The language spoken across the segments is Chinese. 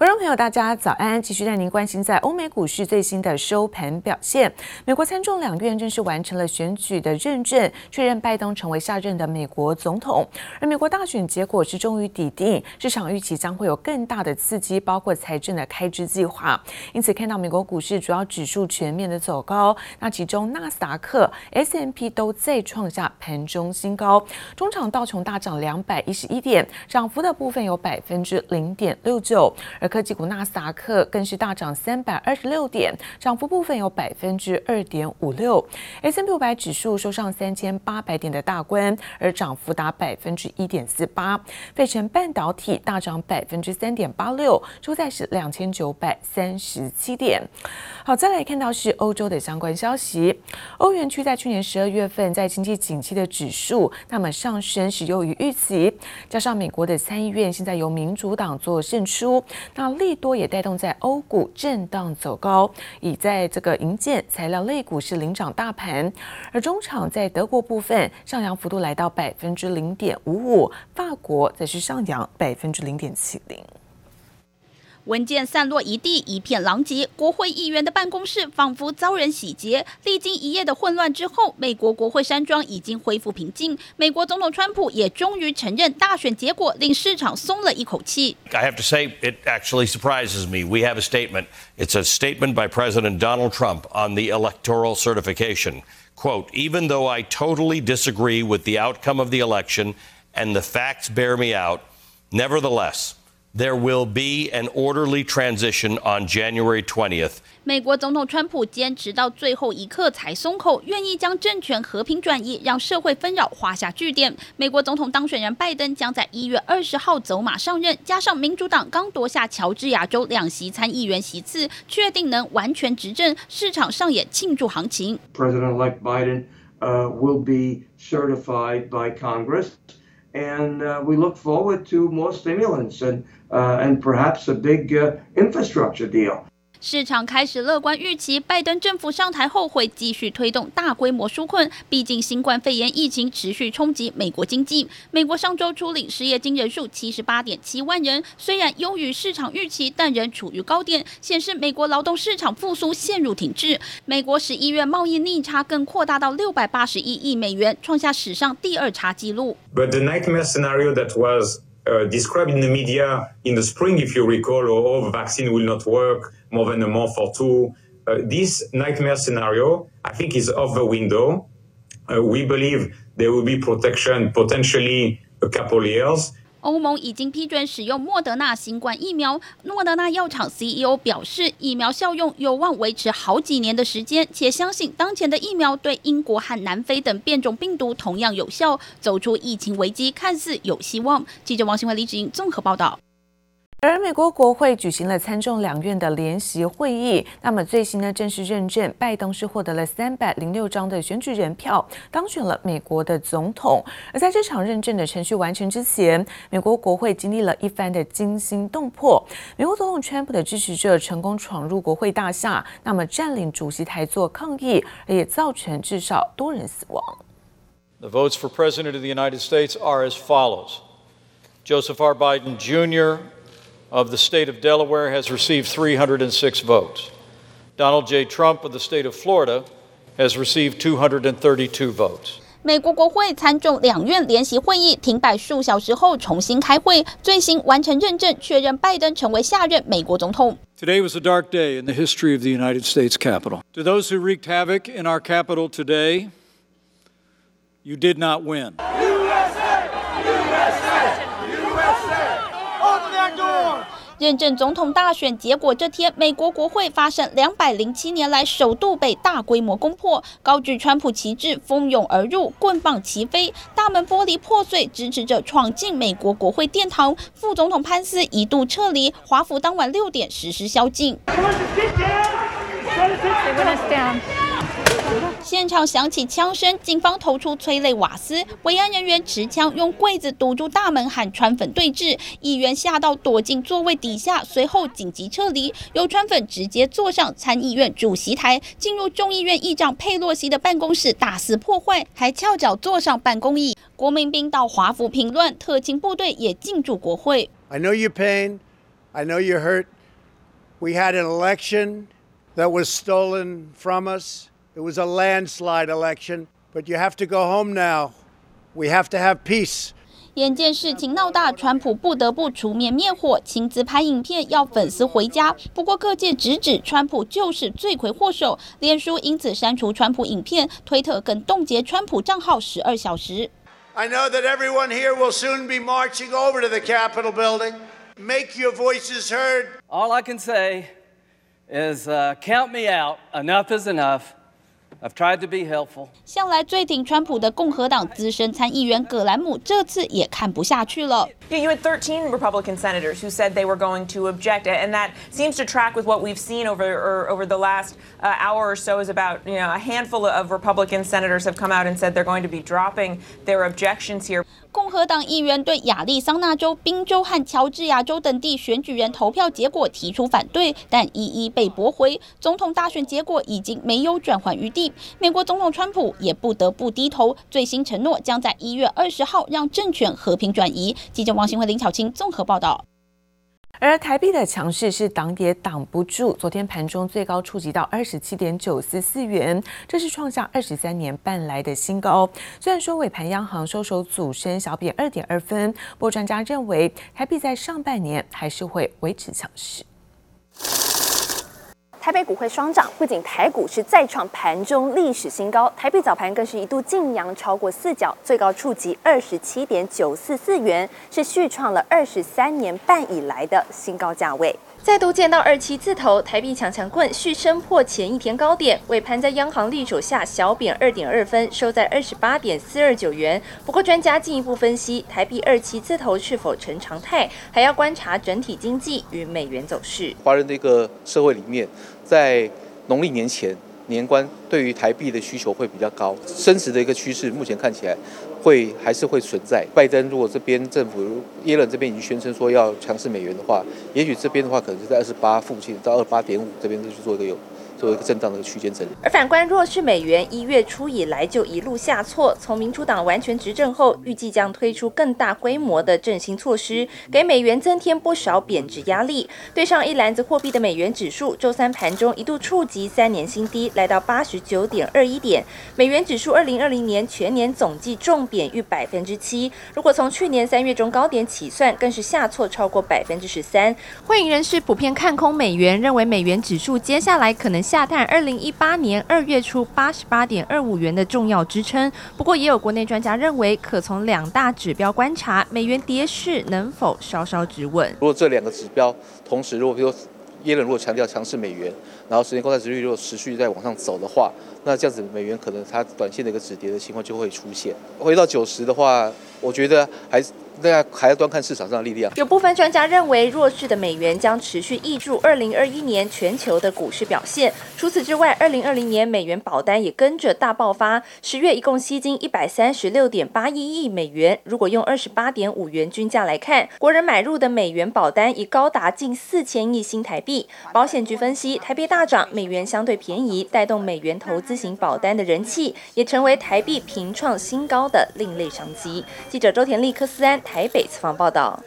观众朋友，大家早安！继续带您关心在欧美股市最新的收盘表现。美国参众两院正式完成了选举的认证，确认拜登成为下任的美国总统。而美国大选结果是终于底定，市场预期将会有更大的刺激，包括财政的开支计划。因此，看到美国股市主要指数全面的走高，那其中纳斯达克、S M P 都再创下盘中新高。中场道琼大涨两百一十一点，涨幅的部分有百分之零点六九，而科技股纳斯达克更是大涨三百二十六点，涨幅部分有百分之二点五六。S&P 五百指数收上三千八百点的大关，而涨幅达百分之一点四八。费城半导体大涨百分之三点八六，收在是两千九百三十七点。好，再来看到是欧洲的相关消息。欧元区在去年十二月份在经济景气的指数，那么上升是优于预期，加上美国的参议院现在由民主党做胜出。那利多也带动在欧股震荡走高，以在这个银建材料类股是领涨大盘，而中场在德国部分上扬幅度来到百分之零点五五，法国则是上扬百分之零点七零。文件散落一地，一片狼藉。国会议员的办公室仿佛遭人洗劫。历经一夜的混乱之后，美国国会山庄已经恢复平静。美国总统川普也终于承认大选结果，令市场松了一口气。I have to say, it actually surprises me. We have a statement. It's a statement by President Donald Trump on the electoral certification. Quote, even though I totally disagree with the outcome of the election and the facts bear me out, nevertheless, There will be an orderly transition on January 20th. 美国总统川普坚持到最后一刻才松口，愿意将政权和平转移，让社会纷扰画下句点。美国总统当选人拜登将在一月二十号走马上任，加上民主党刚夺下乔治亚州两席参议员席次，确定能完全执政，市场上演庆祝行情。President-elect Biden, uh, will be certified by Congress. And uh, we look forward to more stimulants and, uh, and perhaps a big uh, infrastructure deal. 市场开始乐观预期，拜登政府上台后会继续推动大规模纾困。毕竟新冠肺炎疫情持续冲击美国经济。美国上周初领失业金人数七十八点七万人，虽然优于市场预期，但仍处于高点，显示美国劳动市场复苏陷入停滞。美国十一月贸易逆差更扩大到六百八十一亿美元，创下史上第二差纪录。But the nightmare scenario that was Uh, described in the media in the spring, if you recall, all the vaccine will not work. More than a month or two. Uh, this nightmare scenario, I think, is off the window. Uh, we believe there will be protection potentially a couple years. 欧盟已经批准使用莫德纳新冠疫苗。诺德纳药厂 CEO 表示，疫苗效用有望维持好几年的时间，且相信当前的疫苗对英国和南非等变种病毒同样有效，走出疫情危机看似有希望。记者王新伟、李芷莹综合报道。而美国国会举行了参众两院的联席会议，那么最新呢正式认证，拜登是获得了三百零六张的选举人票，当选了美国的总统。而在这场认证的程序完成之前，美国国会经历了一番的惊心动魄。美国总统川普的支持者成功闯入国会大厦，那么占领主席台做抗议，而也造成至少多人死亡。The votes for President of the United States are as follows: Joseph R. Biden Jr. of the state of Delaware has received 306 votes. Donald J. Trump of the state of Florida has received 232 votes. 美国国会参众两院联席会议停摆数小时后重新开会，最新完成认证，确认拜登成为下任美国总统。Today was a dark day in the history of the United States Capitol. To those who wreaked havoc in our capital today, you did not win. 认证总统大选结果这天，美国国会发生两百零七年来首度被大规模攻破，高举川普旗帜蜂拥而入，棍棒齐飞，大门玻璃破碎，支持者闯进美国国会殿堂，副总统潘斯一度撤离，华府当晚六点实施宵禁。现场响起枪声，警方投出催泪瓦斯，维安人员持枪用柜子堵住大门，和川粉对峙。议员吓到躲进座位底下，随后紧急撤离。由川粉直接坐上参议院主席台，进入众议院议长佩洛西的办公室大肆破坏，还翘脚坐上办公椅。国民兵到华府平乱，特勤部队也进驻国会。I know you pain. I know you hurt. We had an election that was stolen from us. It was a landslide election, but you have to go home now. We have to have peace. 眼见事情闹大，川普不得不出面灭火，亲自拍影片要粉丝回家。不过各界直指川普就是罪魁祸首，脸书因此删除川普影片，推特更冻结川普账号十二小时。I know that everyone here will soon be marching over to the Capitol building. Make your voices heard. All I can say is uh, count me out. Enough is enough. I've tried to be helpful. 向来最挺川普的共和党资深参议员葛兰姆，这次也看不下去了。Yeah, you had 13 Republican senators who said they were going to object, and that seems to track with what we've seen over or, over the last uh, hour or so. Is about you know a handful of Republican senators have come out and said they're going to be dropping their objections here. 共和党议员对亚利桑那州、宾州和乔治亚州等地选举人投票结果提出反对，但一一被驳回。总统大选结果已经没有转圜余地，美国总统川普也不得不低头，最新承诺将在一月二十号让政权和平转移。记者王新辉、林巧清综合报道。而台币的强势是挡也挡不住，昨天盘中最高触及到二十七点九四四元，这是创下二十三年半来的新高。虽然说尾盘央行收手阻升小贬二点二分，不过专家认为台币在上半年还是会维持强势。台北股会双涨，不仅台股是再创盘中历史新高，台币早盘更是一度劲扬超过四角，最高触及二十七点九四四元，是续创了二十三年半以来的新高价位。再度见到二七字头，台币强强棍续升破前一天高点，尾盘在央行力守下小贬二点二分，收在二十八点四二九元。不过专家进一步分析，台币二七字头是否成常态，还要观察整体经济与美元走势。华人的一个社会里面，在农历年前年关，对于台币的需求会比较高，升值的一个趋势目前看起来。会还是会存在。拜登如果这边政府耶伦这边已经宣称说要强势美元的话，也许这边的话可能是在二十八附近到二十八点五这边去做一个有。做一个震荡的区间整理，而反观弱势美元，一月初以来就一路下挫。从民主党完全执政后，预计将推出更大规模的振兴措施，给美元增添不少贬值压力。对上一篮子货币的美元指数，周三盘中一度触及三年新低，来到八十九点二一点。美元指数二零二零年全年总计重贬逾百分之七，如果从去年三月中高点起算，更是下挫超过百分之十三。汇银人士普遍看空美元，认为美元指数接下来可能。下探二零一八年二月初八十八点二五元的重要支撑，不过也有国内专家认为，可从两大指标观察美元跌势能否稍稍止稳。如果这两个指标同时，如果比如说耶伦如果强调强势美元，然后十年公债殖率如果持续在往上走的话，那这样子美元可能它短线的一个止跌的情况就会出现。回到九十的话，我觉得还是。大家还要端看市场上的力量。有部分专家认为，弱势的美元将持续挹注二零二一年全球的股市表现。除此之外，二零二零年美元保单也跟着大爆发，十月一共吸金一百三十六点八一亿美元。如果用二十八点五元均价来看，国人买入的美元保单已高达近四千亿新台币。保险局分析，台币大涨，美元相对便宜，带动美元投资型保单的人气，也成为台币频创新高的另类商机。记者周田利、科斯安。台北采访报道，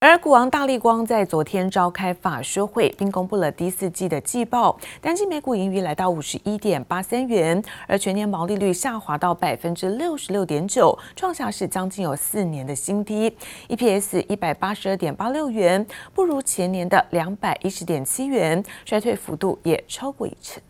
而股王大立光在昨天召开法说会，并公布了第四季的季报，单季每股盈余来到五十一点八三元，而全年毛利率下滑到百分之六十六点九，创下是将近有四年的新低，EPS 一百八十二点八六元，不如前年的两百一十点七元，衰退幅度也超过一成。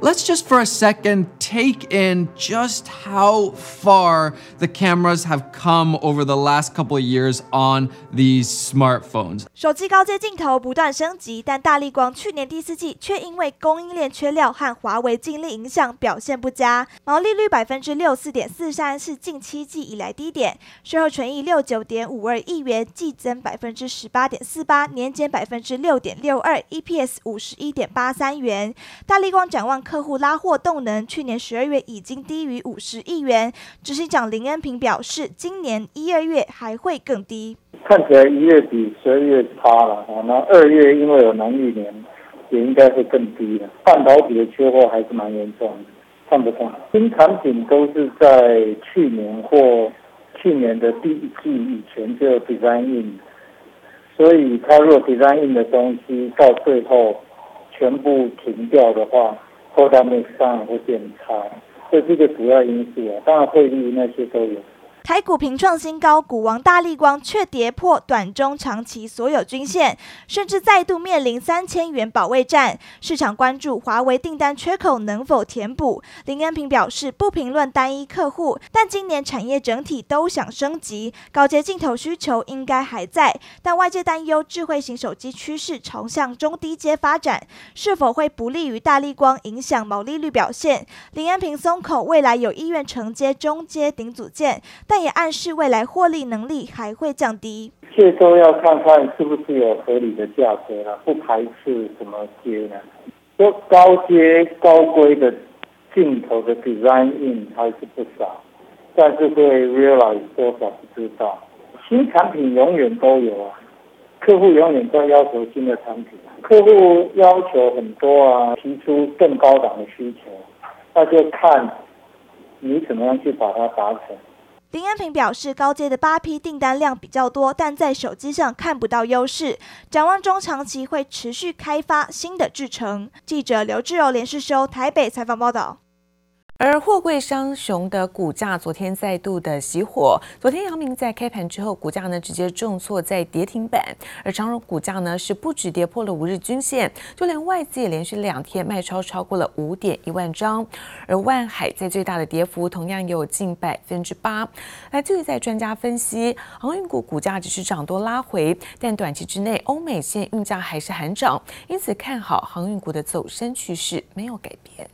Let's just for a second take in just how far the cameras have come over the last couple of years on these smartphones. 手机高阶镜头不断升级，但大力光去年第四季却因为供应链缺料和华为禁令影响表现不佳，毛利率百分之六四点四三是近七季以来低点，税后纯益六九点五二亿元，季增百分之十八点四八，年减百分之六点六二，EPS 五十一点八三元。大力光展望。客户拉货动能，去年十二月已经低于五十亿元。执行长林恩平表示，今年一二月还会更低。看起来一月比十二月差了啊，那二月因为有农历年，也应该会更低了。半导体的缺货还是蛮严重的，看不上。新产品都是在去年或去年的第一季以前就 design in。所以它如果 design in 的东西到最后全部停掉的话各单位上，我检查这这个主要因素啊，当然汇率那些都有。台股平创新高，股王大立光却跌破短中长期所有均线，甚至再度面临三千元保卫战。市场关注华为订单缺口能否填补。林恩平表示，不评论单一客户，但今年产业整体都想升级，高阶镜头需求应该还在。但外界担忧智慧型手机趋势朝向中低阶发展，是否会不利于大立光，影响毛利率表现？林恩平松口，未来有意愿承接中阶顶组件，但也暗示未来获利能力还会降低，这都要看看是不是有合理的价格了，不排斥什么阶呢？说高阶高规的镜头的 design in 还是不少，但是会 realize 多少不知道。新产品永远都有啊，客户永远都要求新的产品，客户要求很多啊，提出更高档的需求，那就看你怎么样去把它达成。林恩平表示，高阶的八批订单量比较多，但在手机上看不到优势。展望中长期会持续开发新的制程。记者刘志柔连续收台北采访报道。而货柜商雄的股价昨天再度的熄火。昨天阳明在开盘之后，股价呢直接重挫在跌停板。而长荣股价呢是不止跌破了五日均线，就连外资也连续两天卖超超过了五点一万张。而万海在最大的跌幅同样有近百分之八。来自于在专家分析，航运股股价只是涨多拉回，但短期之内欧美线运价还是喊涨，因此看好航运股的走升趋势没有改变。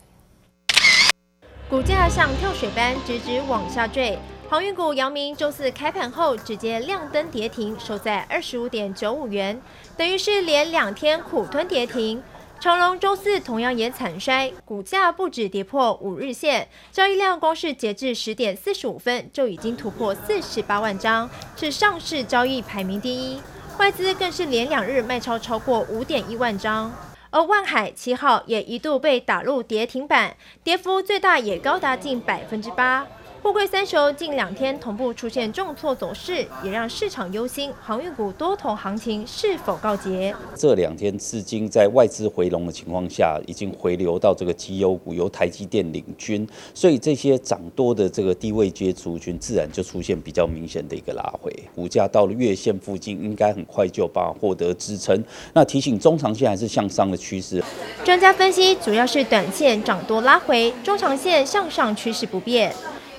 股价像跳水般直直往下坠，航运股姚明周四开盘后直接亮灯跌停，收在二十五点九五元，等于是连两天苦吞跌停。长隆周四同样也惨衰，股价不止跌破五日线，交易量光是截至十点四十五分就已经突破四十八万张，是上市交易排名第一，外资更是连两日卖超超过五点一万张。而万海七号也一度被打入跌停板，跌幅最大也高达近百分之八。货柜三雄近两天同步出现重挫走势，也让市场忧心航运股多头行情是否告捷。这两天资金在外资回笼的情况下，已经回流到这个绩优股，由台积电领军，所以这些涨多的这个低位接族群，自然就出现比较明显的一个拉回。股价到了月线附近，应该很快就把获得支撑。那提醒中长线还是向上的趋势。专家分析，主要是短线涨多拉回，中长线向上趋势不变。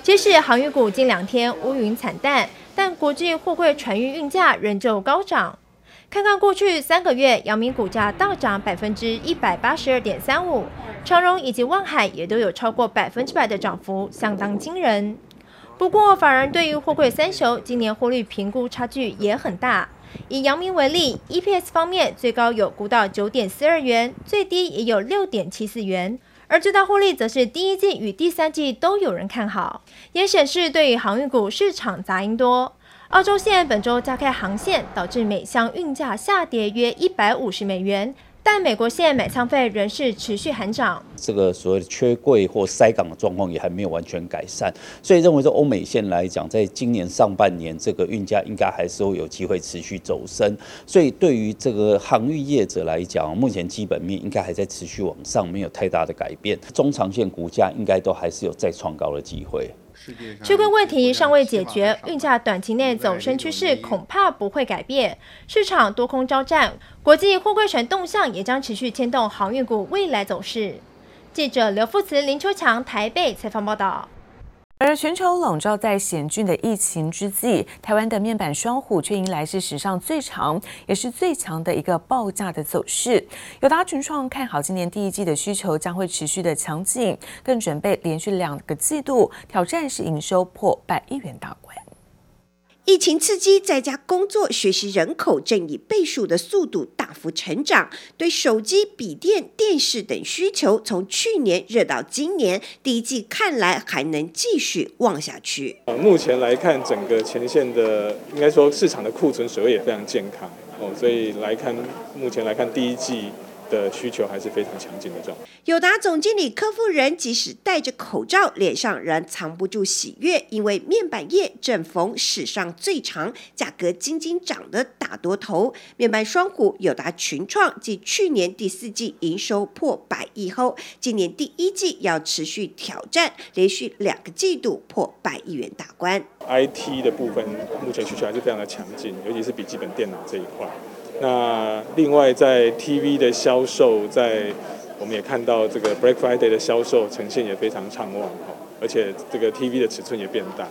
即使航运股近两天乌云惨淡，但国际货柜船运运价仍旧高涨。看看过去三个月，阳明股价大涨百分之一百八十二点三五，长荣以及万海也都有超过百分之百的涨幅，相当惊人。不过，法人对于货柜三雄今年获利评估差距也很大。以阳明为例，EPS 方面最高有估到九点四二元，最低也有六点七四元。而最大获利则是第一季与第三季都有人看好，也显示对于航运股市场杂音多。澳洲现本周加开航线，导致每箱运价下跌约一百五十美元。但美国线买仓费仍是持续喊涨，这个所谓的缺柜或塞港的状况也还没有完全改善，所以认为说欧美线来讲，在今年上半年这个运价应该还是会有机会持续走升，所以对于这个航运业者来讲，目前基本面应该还在持续往上，没有太大的改变，中长线股价应该都还是有再创高的机会。缺柜问题尚未解决，运价短期内走升趋势恐怕不会改变。市场多空交战，国际货柜船动向也将持续牵动航运股未来走势。记者刘富慈、林秋强台北采访报道。而全球笼罩在险峻的疫情之际，台湾的面板双虎却迎来是史上最长也是最强的一个报价的走势。友达群创看好今年第一季的需求将会持续的强劲，更准备连续两个季度挑战是营收破百亿元大关。疫情刺激，在家工作学习人口正以倍数的速度大幅成长，对手机、笔电、电视等需求，从去年热到今年，第一季看来还能继续旺下去。目前来看，整个前线的应该说市场的库存水位也非常健康哦，所以来看目前来看第一季的需求还是非常强劲的状态。友达总经理柯富人即使戴着口罩，脸上仍藏不住喜悦，因为面板业正逢史上最长、价格斤斤涨的大多头。面板双虎友达群创继去年第四季营收破百亿后，今年第一季要持续挑战，连续两个季度破百亿元大关。IT 的部分目前需求还是非常的强劲，尤其是笔记本电脑这一块。那另外在 TV 的销售，在我们也看到这个 Black Friday 的销售呈现也非常畅旺，而且这个 TV 的尺寸也变大，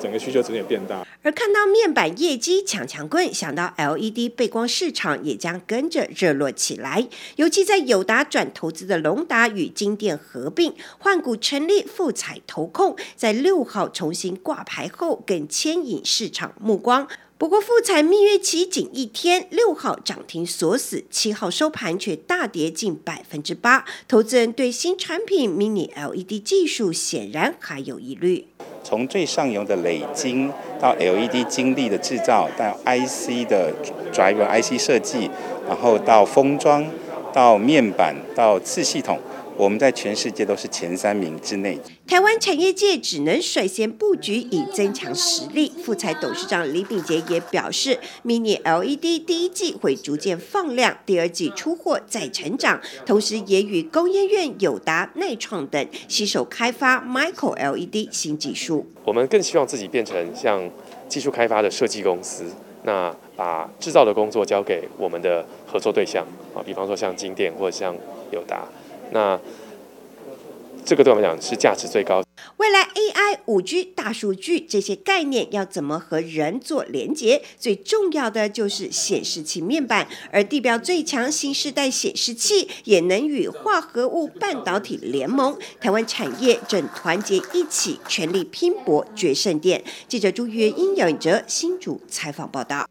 整个需求值也变大。而看到面板业绩抢强棍，想到 LED 背光市场也将跟着热络起来。尤其在友达转投资的隆达与金电合并，换股成立富彩投控，在六号重新挂牌后，更牵引市场目光。不过，富采蜜月期仅一天，六号涨停锁死，七号收盘却大跌近百分之八。投资人对新产品 Mini LED 技术显然还有疑虑。从最上游的磊晶到 LED 晶粒的制造，到 IC 的 driver IC 设计，然后到封装，到面板，到次系统。我们在全世界都是前三名之内。台湾产业界只能率先布局，以增强实力。富采董事长李秉杰也表示，Mini LED 第一季会逐渐放量，第二季出货再成长。同时，也与工研院、友达、錼创等携手开发 Micro LED 新技术。我们更希望自己变成像技术开发的设计公司，那把制造的工作交给我们的合作对象啊，比方说像金电或者像友达。那这个对我们讲是价值最高。未来 AI、五 G、大数据这些概念要怎么和人做连接？最重要的就是显示器面板，而地表最强新世代显示器也能与化合物半导体联盟。台湾产业正团结一起，全力拼搏决胜点。记者朱月英、姚颖哲新竹采访报道。